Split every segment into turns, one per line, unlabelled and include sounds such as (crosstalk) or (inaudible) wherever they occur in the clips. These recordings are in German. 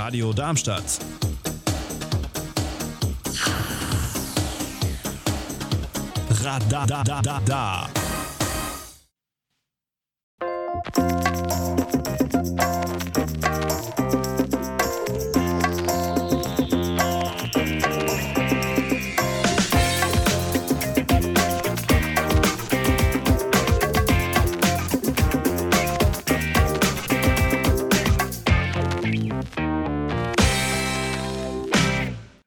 Radio Darmstadt. Radadadada.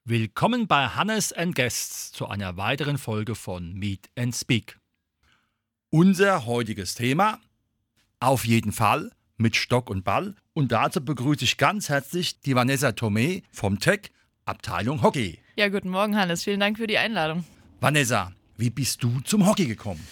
Willkommen bei Hannes and Guests zu einer weiteren Folge von Meet and Speak. Unser heutiges Thema auf jeden Fall mit Stock und Ball und dazu begrüße ich ganz herzlich die Vanessa Tomé vom Tech Abteilung Hockey.
Ja, guten Morgen, Hannes. Vielen Dank für die Einladung.
Vanessa, wie bist du zum Hockey gekommen?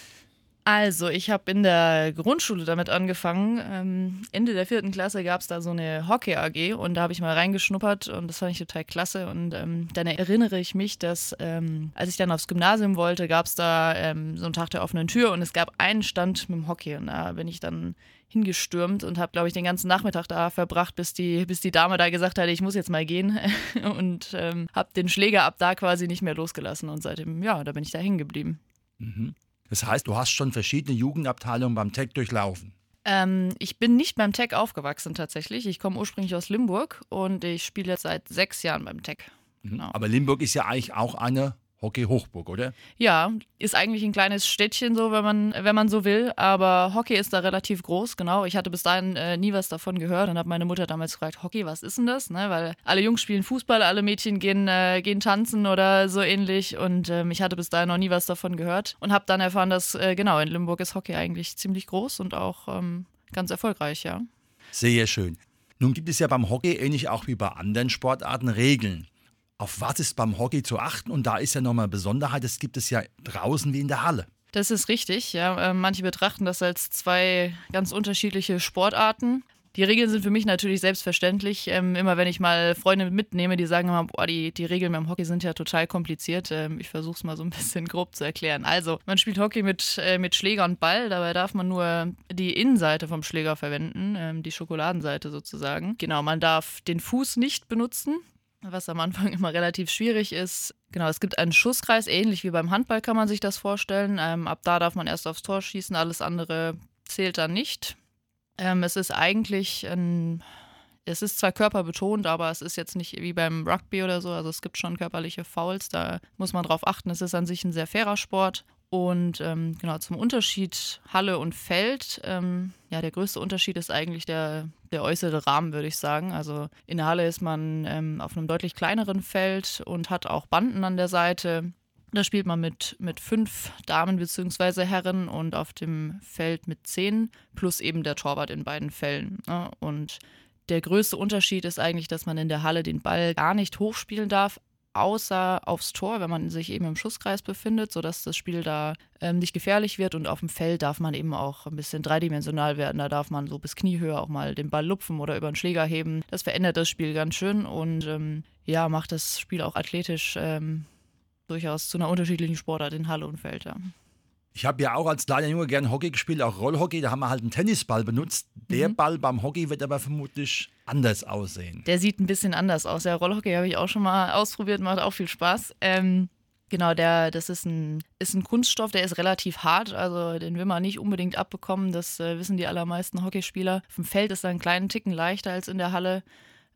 Also, ich habe in der Grundschule damit angefangen. Ähm, Ende der vierten Klasse gab es da so eine Hockey-AG und da habe ich mal reingeschnuppert und das fand ich total klasse. Und ähm, dann erinnere ich mich, dass ähm, als ich dann aufs Gymnasium wollte, gab es da ähm, so einen Tag der offenen Tür und es gab einen Stand mit dem Hockey. Und da bin ich dann hingestürmt und habe, glaube ich, den ganzen Nachmittag da verbracht, bis die, bis die Dame da gesagt hat, ich muss jetzt mal gehen. (laughs) und ähm, habe den Schläger ab da quasi nicht mehr losgelassen. Und seitdem, ja, da bin ich da hängen geblieben.
Mhm. Das heißt, du hast schon verschiedene Jugendabteilungen beim Tech durchlaufen.
Ähm, ich bin nicht beim Tech aufgewachsen tatsächlich. Ich komme ursprünglich aus Limburg und ich spiele jetzt seit sechs Jahren beim Tech.
Mhm. Genau. Aber Limburg ist ja eigentlich auch eine Hockey Hochburg, oder?
Ja, ist eigentlich ein kleines Städtchen so, wenn man, wenn man so will. Aber Hockey ist da relativ groß, genau. Ich hatte bis dahin äh, nie was davon gehört und habe meine Mutter damals gefragt, Hockey, was ist denn das? Ne, weil alle Jungs spielen Fußball, alle Mädchen gehen, äh, gehen tanzen oder so ähnlich. Und ähm, ich hatte bis dahin noch nie was davon gehört und habe dann erfahren, dass äh, genau in Limburg ist Hockey eigentlich ziemlich groß und auch ähm, ganz erfolgreich, ja.
Sehr schön. Nun gibt es ja beim Hockey ähnlich auch wie bei anderen Sportarten Regeln auf was ist beim Hockey zu achten? Und da ist ja nochmal eine Besonderheit, das gibt es ja draußen wie in der Halle.
Das ist richtig, ja. Ähm, manche betrachten das als zwei ganz unterschiedliche Sportarten. Die Regeln sind für mich natürlich selbstverständlich. Ähm, immer wenn ich mal Freunde mitnehme, die sagen immer, boah, die, die Regeln beim Hockey sind ja total kompliziert. Ähm, ich versuche es mal so ein bisschen grob zu erklären. Also, man spielt Hockey mit, äh, mit Schläger und Ball. Dabei darf man nur die Innenseite vom Schläger verwenden, ähm, die Schokoladenseite sozusagen. Genau, man darf den Fuß nicht benutzen was am Anfang immer relativ schwierig ist. Genau, es gibt einen Schusskreis, ähnlich wie beim Handball kann man sich das vorstellen. Ähm, ab da darf man erst aufs Tor schießen, alles andere zählt dann nicht. Ähm, es ist eigentlich ein, es ist zwar körperbetont, aber es ist jetzt nicht wie beim Rugby oder so. Also es gibt schon körperliche Fouls, da muss man drauf achten. Es ist an sich ein sehr fairer Sport. Und ähm, genau zum Unterschied Halle und Feld. Ähm, ja, der größte Unterschied ist eigentlich der, der äußere Rahmen, würde ich sagen. Also in der Halle ist man ähm, auf einem deutlich kleineren Feld und hat auch Banden an der Seite. Da spielt man mit, mit fünf Damen bzw. Herren und auf dem Feld mit zehn, plus eben der Torwart in beiden Fällen. Ne? Und der größte Unterschied ist eigentlich, dass man in der Halle den Ball gar nicht hochspielen darf, außer aufs Tor, wenn man sich eben im Schusskreis befindet, sodass das Spiel da ähm, nicht gefährlich wird. Und auf dem Feld darf man eben auch ein bisschen dreidimensional werden. Da darf man so bis Kniehöhe auch mal den Ball lupfen oder über den Schläger heben. Das verändert das Spiel ganz schön und ähm, ja, macht das Spiel auch athletisch ähm, durchaus zu einer unterschiedlichen Sportart in Halle und Feld. Ja.
Ich habe ja auch als kleiner Junge gern Hockey gespielt, auch Rollhockey. Da haben wir halt einen Tennisball benutzt. Der mhm. Ball beim Hockey wird aber vermutlich anders aussehen.
Der sieht ein bisschen anders aus. Der Rollhockey habe ich auch schon mal ausprobiert, macht auch viel Spaß. Ähm, genau, der, das ist ein, ist ein Kunststoff, der ist relativ hart. Also den will man nicht unbedingt abbekommen. Das äh, wissen die allermeisten Hockeyspieler. Auf dem Feld ist er einen kleinen Ticken leichter als in der Halle.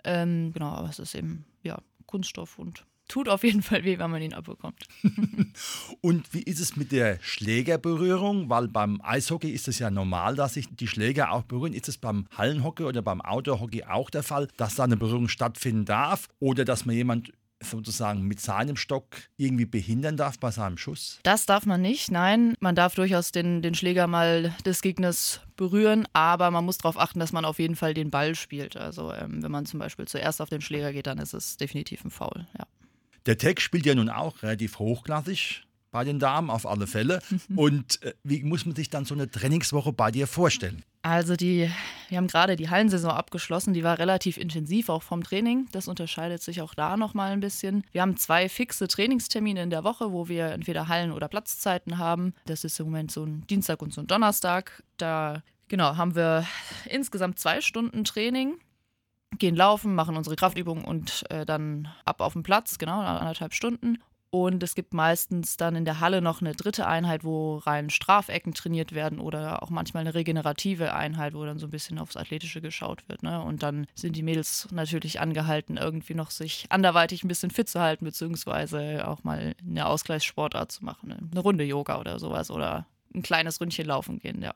Ähm, genau, aber es ist eben ja, Kunststoff und tut auf jeden Fall weh, wenn man ihn abbekommt. (laughs)
und wie ist es mit der Schlägerberührung? Weil beim Eishockey ist es ja normal, dass sich die Schläger auch berühren. Ist es beim Hallenhockey oder beim Outdoorhockey auch der Fall, dass da eine Berührung stattfinden darf oder dass man jemand sozusagen mit seinem Stock irgendwie behindern darf bei seinem Schuss?
Das darf man nicht, nein. Man darf durchaus den, den Schläger mal des Gegners berühren, aber man muss darauf achten, dass man auf jeden Fall den Ball spielt. Also ähm, wenn man zum Beispiel zuerst auf den Schläger geht, dann ist es definitiv ein Foul, ja.
Der Tech spielt ja nun auch relativ hochklassig bei den Damen, auf alle Fälle. (laughs) Und äh, wie muss man sich dann so eine Trainingswoche bei dir vorstellen?
Also die, wir haben gerade die Hallensaison abgeschlossen, die war relativ intensiv auch vom Training. Das unterscheidet sich auch da nochmal ein bisschen. Wir haben zwei fixe Trainingstermine in der Woche, wo wir entweder Hallen- oder Platzzeiten haben. Das ist im Moment so ein Dienstag und so ein Donnerstag. Da genau haben wir insgesamt zwei Stunden Training gehen laufen, machen unsere Kraftübungen und äh, dann ab auf den Platz, genau, anderthalb Stunden. Und es gibt meistens dann in der Halle noch eine dritte Einheit, wo rein Strafecken trainiert werden oder auch manchmal eine regenerative Einheit, wo dann so ein bisschen aufs Athletische geschaut wird. Ne? Und dann sind die Mädels natürlich angehalten, irgendwie noch sich anderweitig ein bisschen fit zu halten, beziehungsweise auch mal eine Ausgleichssportart zu machen. Ne? Eine Runde Yoga oder sowas oder ein kleines Ründchen laufen gehen, ja.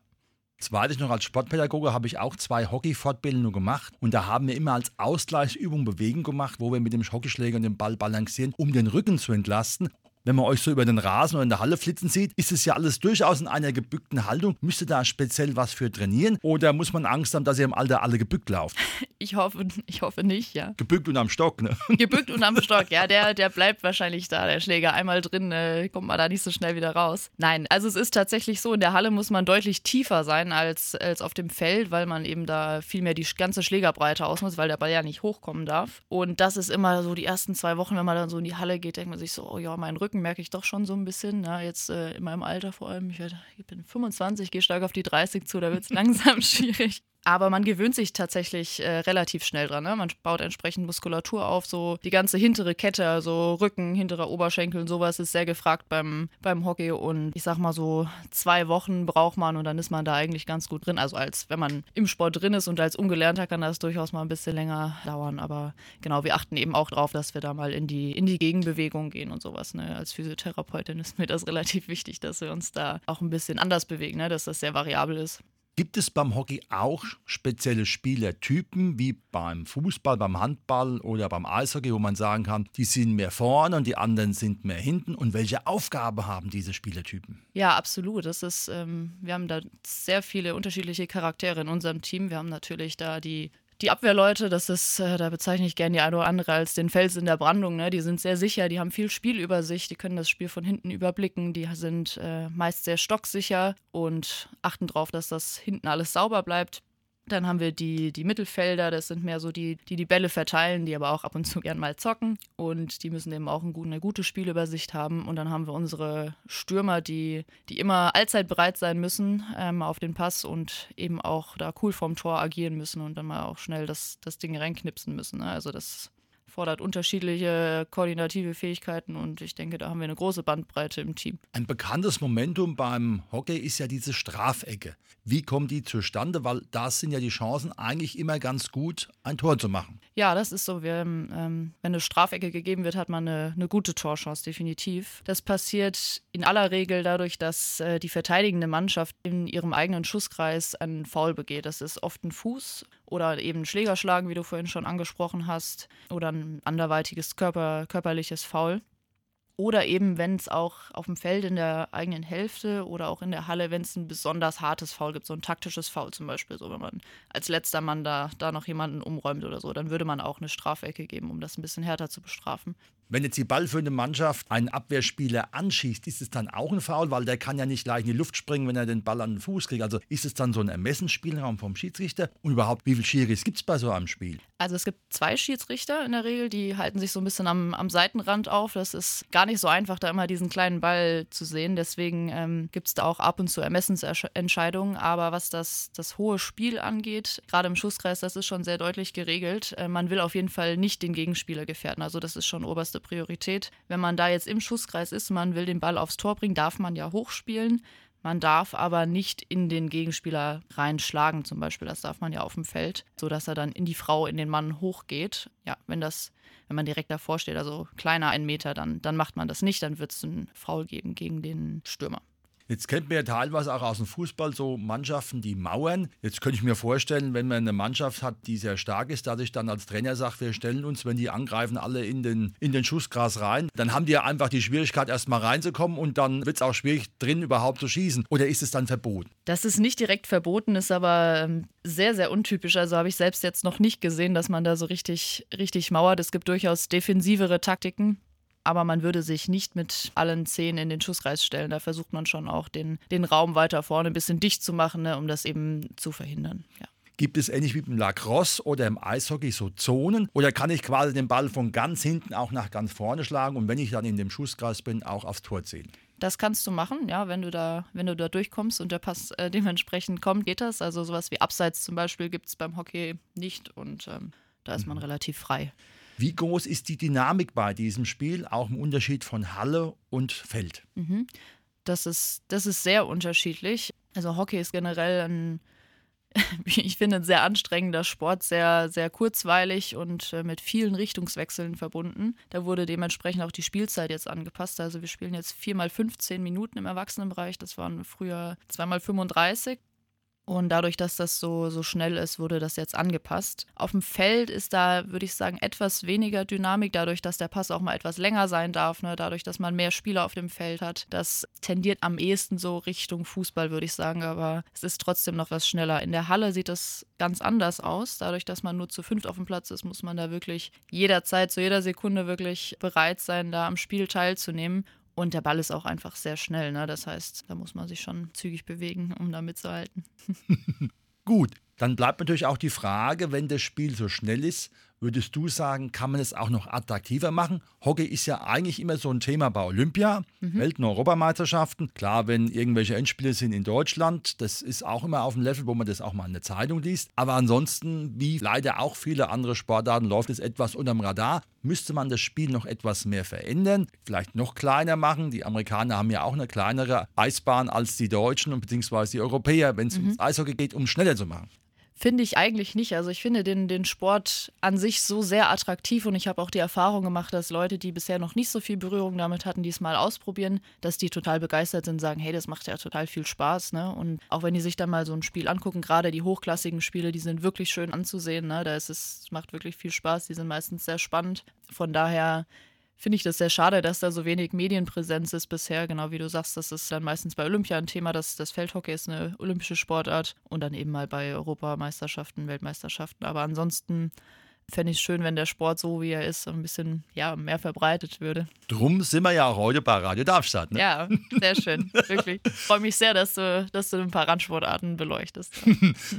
Zweites noch als Sportpädagoge habe ich auch zwei Hockey-Fortbildungen gemacht. Und da haben wir immer als Ausgleichsübung Bewegung gemacht, wo wir mit dem Hockeyschläger den Ball balancieren, um den Rücken zu entlasten wenn man euch so über den Rasen oder in der Halle flitzen sieht, ist es ja alles durchaus in einer gebückten Haltung. Müsste da speziell was für trainieren oder muss man Angst haben, dass ihr im Alter alle gebückt lauft? (laughs)
Ich hoffe, ich hoffe nicht, ja.
Gebückt und am Stock, ne? (laughs)
Gebückt und am Stock, ja, der, der bleibt wahrscheinlich da, der Schläger. Einmal drin, äh, kommt man da nicht so schnell wieder raus. Nein, also es ist tatsächlich so, in der Halle muss man deutlich tiefer sein als, als auf dem Feld, weil man eben da viel mehr die ganze Schlägerbreite ausnutzt, weil der Ball ja nicht hochkommen darf. Und das ist immer so die ersten zwei Wochen, wenn man dann so in die Halle geht, denkt man sich so, oh ja, mein Rücken Rücken merke ich doch schon so ein bisschen. Na, jetzt äh, in meinem Alter vor allem. Ich, werd, ich bin 25, gehe stark auf die 30 zu, da wird es (laughs) langsam schwierig. Aber man gewöhnt sich tatsächlich äh, relativ schnell dran. Ne? Man baut entsprechend Muskulatur auf. So die ganze hintere Kette, also Rücken, hinterer Oberschenkel und sowas ist sehr gefragt beim, beim Hockey. Und ich sag mal so, zwei Wochen braucht man und dann ist man da eigentlich ganz gut drin. Also als wenn man im Sport drin ist und als Ungelernter kann das durchaus mal ein bisschen länger dauern. Aber genau, wir achten eben auch darauf, dass wir da mal in die, in die Gegenbewegung gehen und sowas. Ne? Als Physiotherapeutin ist mir das (laughs) relativ wichtig, dass wir uns da auch ein bisschen anders bewegen, ne? dass das sehr variabel ist.
Gibt es beim Hockey auch spezielle Spielertypen wie beim Fußball, beim Handball oder beim Eishockey, wo man sagen kann, die sind mehr vorne und die anderen sind mehr hinten? Und welche Aufgabe haben diese Spielertypen?
Ja, absolut. Das ist, ähm, wir haben da sehr viele unterschiedliche Charaktere in unserem Team. Wir haben natürlich da die die Abwehrleute, das ist, äh, da bezeichne ich gerne die eine oder andere als den Fels in der Brandung. Ne? Die sind sehr sicher, die haben viel Spielübersicht, die können das Spiel von hinten überblicken, die sind äh, meist sehr stocksicher und achten darauf, dass das hinten alles sauber bleibt. Dann haben wir die, die Mittelfelder, das sind mehr so die, die die Bälle verteilen, die aber auch ab und zu gern mal zocken. Und die müssen eben auch eine gute Spielübersicht haben. Und dann haben wir unsere Stürmer, die, die immer allzeit bereit sein müssen ähm, auf den Pass und eben auch da cool vorm Tor agieren müssen und dann mal auch schnell das, das Ding reinknipsen müssen. Ne? Also das fordert unterschiedliche koordinative Fähigkeiten und ich denke, da haben wir eine große Bandbreite im Team.
Ein bekanntes Momentum beim Hockey ist ja diese Strafecke. Wie kommt die zustande? Weil da sind ja die Chancen eigentlich immer ganz gut, ein Tor zu machen.
Ja, das ist so. Wir, ähm, wenn eine Strafecke gegeben wird, hat man eine, eine, gute Torchance, definitiv. Das passiert in aller Regel dadurch, dass äh, die verteidigende Mannschaft in ihrem eigenen Schusskreis einen Foul begeht. Das ist oft ein Fuß oder eben Schlägerschlagen, wie du vorhin schon angesprochen hast, oder ein anderweitiges Körper, körperliches Foul. Oder eben, wenn es auch auf dem Feld in der eigenen Hälfte oder auch in der Halle, wenn es ein besonders hartes Foul gibt, so ein taktisches Foul zum Beispiel, so wenn man als letzter Mann da, da noch jemanden umräumt oder so, dann würde man auch eine Strafecke geben, um das ein bisschen härter zu bestrafen.
Wenn jetzt die ballführende Mannschaft einen Abwehrspieler anschießt, ist es dann auch ein Foul, weil der kann ja nicht gleich in die Luft springen, wenn er den Ball an den Fuß kriegt. Also ist es dann so ein Ermessensspielraum vom Schiedsrichter? Und überhaupt, wie viele Schiris gibt es bei so einem Spiel?
Also es gibt zwei Schiedsrichter in der Regel, die halten sich so ein bisschen am, am Seitenrand auf. Das ist gar nicht so einfach, da immer diesen kleinen Ball zu sehen. Deswegen ähm, gibt es da auch ab und zu Ermessensentscheidungen. Aber was das, das hohe Spiel angeht, gerade im Schusskreis, das ist schon sehr deutlich geregelt. Äh, man will auf jeden Fall nicht den Gegenspieler gefährden. Also das ist schon Priorität. Wenn man da jetzt im Schusskreis ist, man will den Ball aufs Tor bringen, darf man ja hochspielen. Man darf aber nicht in den Gegenspieler reinschlagen, zum Beispiel. Das darf man ja auf dem Feld, sodass er dann in die Frau, in den Mann hochgeht. Ja, wenn das, wenn man direkt davor steht, also kleiner ein Meter, dann, dann macht man das nicht, dann wird es einen Foul geben gegen den Stürmer.
Jetzt kennt man ja teilweise auch aus dem Fußball so Mannschaften, die mauern. Jetzt könnte ich mir vorstellen, wenn man eine Mannschaft hat, die sehr stark ist, dass ich dann als Trainer sage, wir stellen uns, wenn die angreifen, alle in den, in den Schussgras rein. Dann haben die ja einfach die Schwierigkeit, erstmal reinzukommen und dann wird es auch schwierig, drin überhaupt zu schießen. Oder ist es dann verboten?
Das ist nicht direkt verboten, ist aber ähm, sehr, sehr untypisch. Also habe ich selbst jetzt noch nicht gesehen, dass man da so richtig, richtig mauert. Es gibt durchaus defensivere Taktiken aber man würde sich nicht mit allen zehn in den Schusskreis stellen. Da versucht man schon auch den, den Raum weiter vorne ein bisschen dicht zu machen, ne, um das eben zu verhindern. Ja.
Gibt es ähnlich wie beim Lacrosse oder im Eishockey so Zonen? Oder kann ich quasi den Ball von ganz hinten auch nach ganz vorne schlagen und wenn ich dann in dem Schusskreis bin, auch aufs Tor zählen?
Das kannst du machen, ja, wenn du da, wenn du da durchkommst und der Pass äh, dementsprechend kommt, geht das. Also sowas wie Abseits zum Beispiel gibt es beim Hockey nicht und ähm, Da ist man
Mhm.
relativ frei.
Wie groß ist die Dynamik bei diesem Spiel, auch im Unterschied von Halle und Feld?
Mhm. Das ist, das ist sehr unterschiedlich. Also Hockey ist generell ein, (laughs) ich finde, ein sehr anstrengender Sport, sehr, sehr kurzweilig und äh, mit vielen Richtungswechseln verbunden. Da wurde dementsprechend auch die Spielzeit jetzt angepasst. Also wir spielen jetzt viermal 15 Minuten im Erwachsenenbereich. Das waren früher zweimal 35. Und dadurch, dass das so, so schnell ist, wurde das jetzt angepasst. Auf dem Feld ist da, würde ich sagen, etwas weniger Dynamik, dadurch, dass der Pass auch mal etwas länger sein darf, ne? dadurch, dass man mehr Spieler auf dem Feld hat. Das tendiert am ehesten so Richtung Fußball, würde ich sagen, aber es ist trotzdem noch was schneller. In der Halle sieht das ganz anders aus. Dadurch, dass man nur zu fünft auf dem Platz ist, muss man da wirklich jederzeit, zu jeder Sekunde wirklich bereit sein, da am Spiel teilzunehmen. Und der Ball ist auch einfach sehr schnell. Ne? Das heißt, da muss man sich schon zügig bewegen, um da mitzuhalten. (laughs)
Gut, dann bleibt natürlich auch die Frage, wenn das Spiel so schnell ist, würdest du sagen, kann man es auch noch attraktiver machen? Hockey ist ja eigentlich immer so ein Thema bei Olympia, Welt- und Europameisterschaften. Klar, wenn irgendwelche Endspiele sind in Deutschland, das ist auch immer auf dem Level, wo man das auch mal in der Zeitung liest. Aber ansonsten, wie leider auch viele andere Sportarten, läuft es etwas unterm Radar. Müsste man das Spiel noch etwas mehr verändern, vielleicht noch kleiner machen? Die Amerikaner haben ja auch eine kleinere Eisbahn als die Deutschen und beziehungsweise die Europäer, wenn es ums Eishockey geht, um schneller zu machen.
Finde ich eigentlich nicht. Also ich finde den, den Sport an sich so sehr attraktiv und ich habe auch die Erfahrung gemacht, dass Leute, die bisher noch nicht so viel Berührung damit hatten, die es mal ausprobieren, dass die total begeistert sind, sagen, hey, das macht ja total viel Spaß. Ne? Und auch wenn die sich dann mal so ein Spiel angucken, gerade die hochklassigen Spiele, die sind wirklich schön anzusehen. Ne? Da ist es macht wirklich viel Spaß, die sind meistens sehr spannend. Von daher finde ich das sehr schade, dass da so wenig Medienpräsenz ist bisher. Genau wie du sagst, das ist dann meistens bei Olympia ein Thema, dass das Feldhockey ist eine olympische Sportart und dann eben mal bei Europameisterschaften, Weltmeisterschaften. Aber ansonsten fände ich es schön, wenn der Sport so wie er ist, ein bisschen ja, mehr verbreitet würde.
Drum sind wir ja auch heute bei Radio Darmstadt. Ne?
Ja, sehr schön. (laughs) Wirklich. Ich freue mich sehr, dass du, dass du ein paar Randsportarten beleuchtest. (laughs)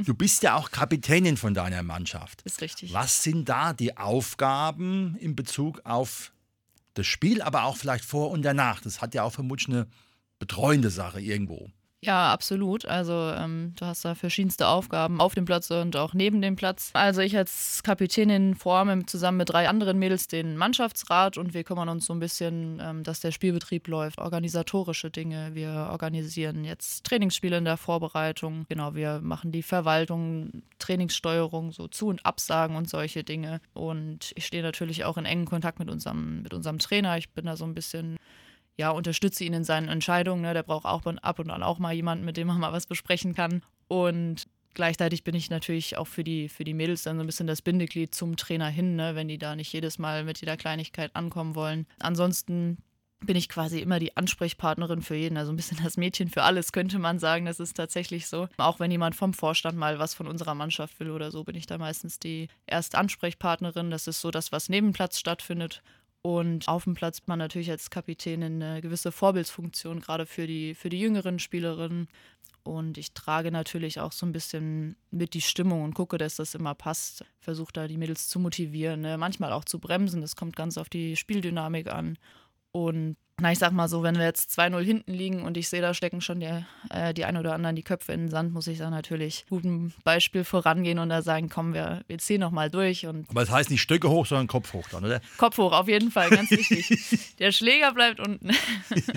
Du bist ja auch Kapitänin von deiner Mannschaft.
Ist richtig.
Was sind da die Aufgaben in Bezug auf das Spiel, aber auch vielleicht vor und danach? Das hat ja auch vermutlich eine betreuende Sache irgendwo.
Ja, absolut. Also ähm, du hast da verschiedenste Aufgaben auf dem Platz und auch neben dem Platz. Also ich als Kapitänin forme zusammen mit drei anderen Mädels den Mannschaftsrat und wir kümmern uns so ein bisschen, ähm, dass der Spielbetrieb läuft, organisatorische Dinge. Wir organisieren jetzt Trainingsspiele in der Vorbereitung. Genau, wir machen die Verwaltung, Trainingssteuerung, so Zu- und Absagen und solche Dinge. Und ich stehe natürlich auch in engen Kontakt mit unserem, mit unserem Trainer. Ich bin da so ein bisschen ja, unterstütze ihn in seinen Entscheidungen. Ne? Der braucht auch ab und an auch mal jemanden, mit dem man (laughs) mal was besprechen kann. Und gleichzeitig bin ich natürlich auch für die, für die Mädels dann so ein bisschen das Bindeglied zum Trainer hin, ne? wenn die da nicht jedes Mal mit jeder Kleinigkeit ankommen wollen. Ansonsten bin ich quasi immer die Ansprechpartnerin für jeden, also ein bisschen das Mädchen für alles, könnte man sagen. Das ist tatsächlich so. Auch wenn jemand vom Vorstand mal was von unserer Mannschaft will oder so, bin ich da meistens die erste Ansprechpartnerin. Das ist so das, was neben Platz stattfindet. Und auf dem Platz man natürlich als Kapitän eine gewisse Vorbildsfunktion, gerade für die, für die jüngeren Spielerinnen. Und ich trage natürlich auch so ein bisschen mit die Stimmung und gucke, dass das immer passt. Versuche da die Mädels zu motivieren, ne? manchmal auch zu bremsen. Das kommt ganz auf die Spieldynamik an. Und na, ich sag mal so, wenn wir jetzt 2-0 hinten liegen und ich sehe, da stecken schon die, äh, die ein oder anderen die Köpfe in den Sand, muss ich da natürlich gutem Beispiel vorangehen und da sagen, komm, wir, wir ziehen nochmal durch und
Aber das heißt nicht Stöcke hoch, sondern Kopf hoch dann, oder?
Kopf hoch, auf jeden Fall, ganz wichtig. (laughs) Der Schläger bleibt unten.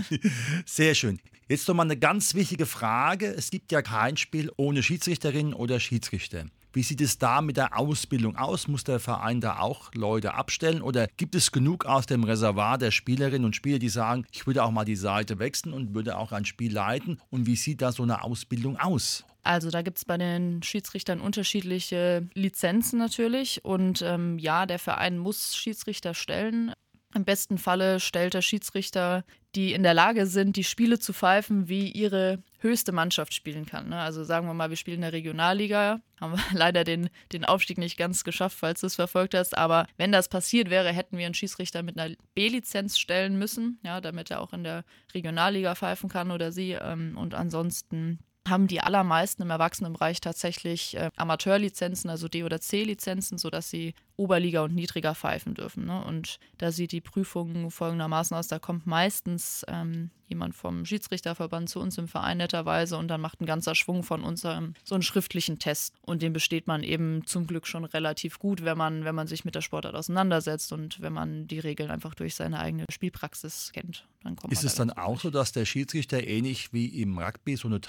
(laughs)
Sehr schön. Jetzt noch mal eine ganz wichtige Frage. Es gibt ja kein Spiel ohne Schiedsrichterin oder Schiedsrichter. Wie sieht es da mit der Ausbildung aus? Muss der Verein da auch Leute abstellen? Oder gibt es genug aus dem Reservoir der Spielerinnen und Spieler, die sagen, ich würde auch mal die Seite wechseln und würde auch ein Spiel leiten? Und wie sieht da so eine Ausbildung aus?
Also da gibt es bei den Schiedsrichtern unterschiedliche Lizenzen natürlich. Und ähm, ja, der Verein muss Schiedsrichter stellen. Im besten Falle stellt der Schiedsrichter, die in der Lage sind, die Spiele zu pfeifen, wie ihre höchste Mannschaft spielen kann. Ne? Also sagen wir mal, wir spielen in der Regionalliga, haben wir (laughs) leider den, den Aufstieg nicht ganz geschafft, falls du es verfolgt hast. Aber wenn das passiert wäre, hätten wir einen Schiedsrichter mit einer B-Lizenz stellen müssen, ja, damit er auch in der Regionalliga pfeifen kann oder sie. Ähm, und ansonsten haben die allermeisten im Erwachsenenbereich tatsächlich äh, Amateurlizenzen, also D- oder C-Lizenzen, sodass sie Oberliga und niedriger pfeifen dürfen. Ne? Und da sieht die Prüfung folgendermaßen aus: Da kommt meistens ähm, jemand vom Schiedsrichterverband zu uns im Verein netterweise und dann macht ein ganzer Schwung von uns ähm, so einen schriftlichen Test. Und den besteht man eben zum Glück schon relativ gut, wenn man, wenn man sich mit der Sportart auseinandersetzt und wenn man die Regeln einfach durch seine eigene Spielpraxis kennt.
Dann kommt ist es dann auch so, dass der Schiedsrichter ähnlich wie im Rugby so eine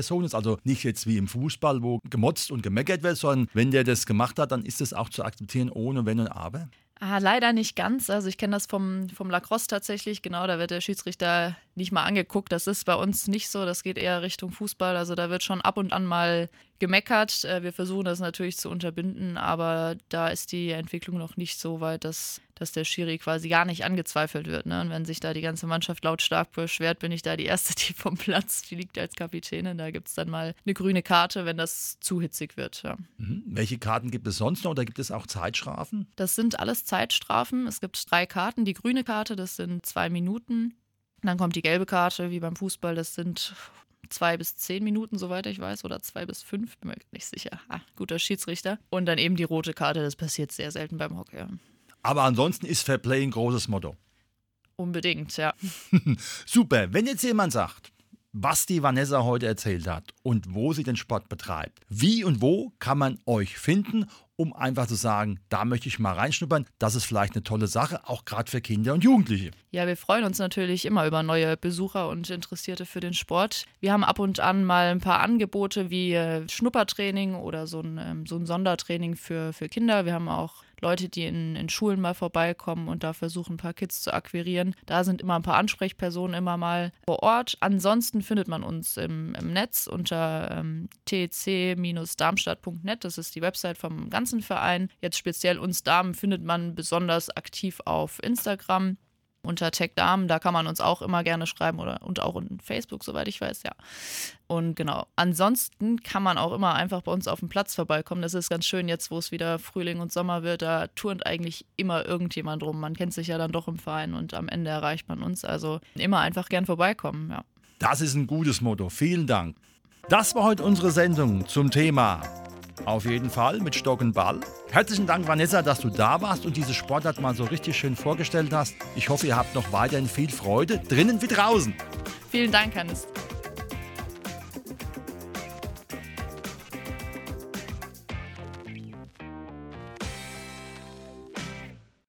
Tabuperson ist? Also nicht jetzt wie im Fußball, wo gemotzt und gemeckert wird, sondern wenn der das gemacht hat, dann ist es auch zu akzeptieren ohne Wenn und Aber?
Ah, leider nicht ganz. Also ich kenne das vom, vom Lacrosse tatsächlich. Genau, da wird der Schiedsrichter nicht mal angeguckt. Das ist bei uns nicht so. Das geht eher Richtung Fußball. Also da wird schon ab und an mal gemeckert. Äh, wir versuchen das natürlich zu unterbinden, aber da ist die Entwicklung noch nicht so weit, dass, dass der Schiri quasi gar nicht angezweifelt wird. Ne? Und wenn sich da die ganze Mannschaft lautstark beschwert, bin ich da die Erste, (laughs) die vom Platz fliegt als Kapitänin. Da gibt es dann mal eine grüne Karte, wenn das zu hitzig wird. Ja.
Mhm. Welche Karten gibt es sonst noch oder gibt es auch Zeitstrafen?
Das sind alles Zeitstrafen. Es gibt drei Karten. Die grüne Karte, das sind zwei Minuten. Dann kommt die gelbe Karte, wie beim Fußball, das sind zwei bis zehn Minuten, soweit ich weiß, oder zwei bis fünf, bin mir nicht sicher. Ah, guter Schiedsrichter. Und dann eben die rote Karte, das passiert sehr selten beim Hockey.
Aber ansonsten ist Fair Play ein großes Motto.
Unbedingt, ja. (laughs)
Super, wenn jetzt jemand sagt, was die Vanessa heute erzählt hat und wo sie den Sport betreibt. Wie und wo kann man euch finden, um einfach zu sagen, da möchte ich mal reinschnuppern. Das ist vielleicht eine tolle Sache, auch gerade für Kinder und Jugendliche.
Ja, wir freuen uns natürlich immer über neue Besucher und Interessierte für den Sport. Wir haben ab und an mal ein paar Angebote wie äh, Schnuppertraining oder so ein, ähm, so ein Sondertraining für, für Kinder. Wir haben auch Leute, die in, in Schulen mal vorbeikommen und da versuchen, ein paar Kids zu akquirieren. Da sind immer ein paar Ansprechpersonen immer mal vor Ort. Ansonsten findet man uns im, im Netz unter ähm, tc-darmstadt.net. Das ist die Website vom ganzen Verein. Jetzt speziell uns Damen findet man besonders aktiv auf Instagram unter Tech Damen. Da kann man uns auch immer gerne schreiben oder und auch in Facebook, soweit ich weiß, ja. Und genau. Ansonsten kann man auch immer einfach bei uns auf dem Platz vorbeikommen. Das ist ganz schön jetzt, wo es wieder Frühling und Sommer wird. Da turnt eigentlich immer irgendjemand rum. Man kennt sich ja dann doch im Verein und am Ende erreicht man uns. Also immer einfach gern vorbeikommen, ja.
Das ist ein gutes Motto. Vielen Dank. Das war heute unsere Sendung zum Thema auf jeden Fall mit Stock und Ball. Herzlichen Dank, Vanessa, dass du da warst und diese Sportart mal so richtig schön vorgestellt hast. Ich hoffe, ihr habt noch weiterhin viel Freude, drinnen wie draußen.
Vielen Dank, Hannes.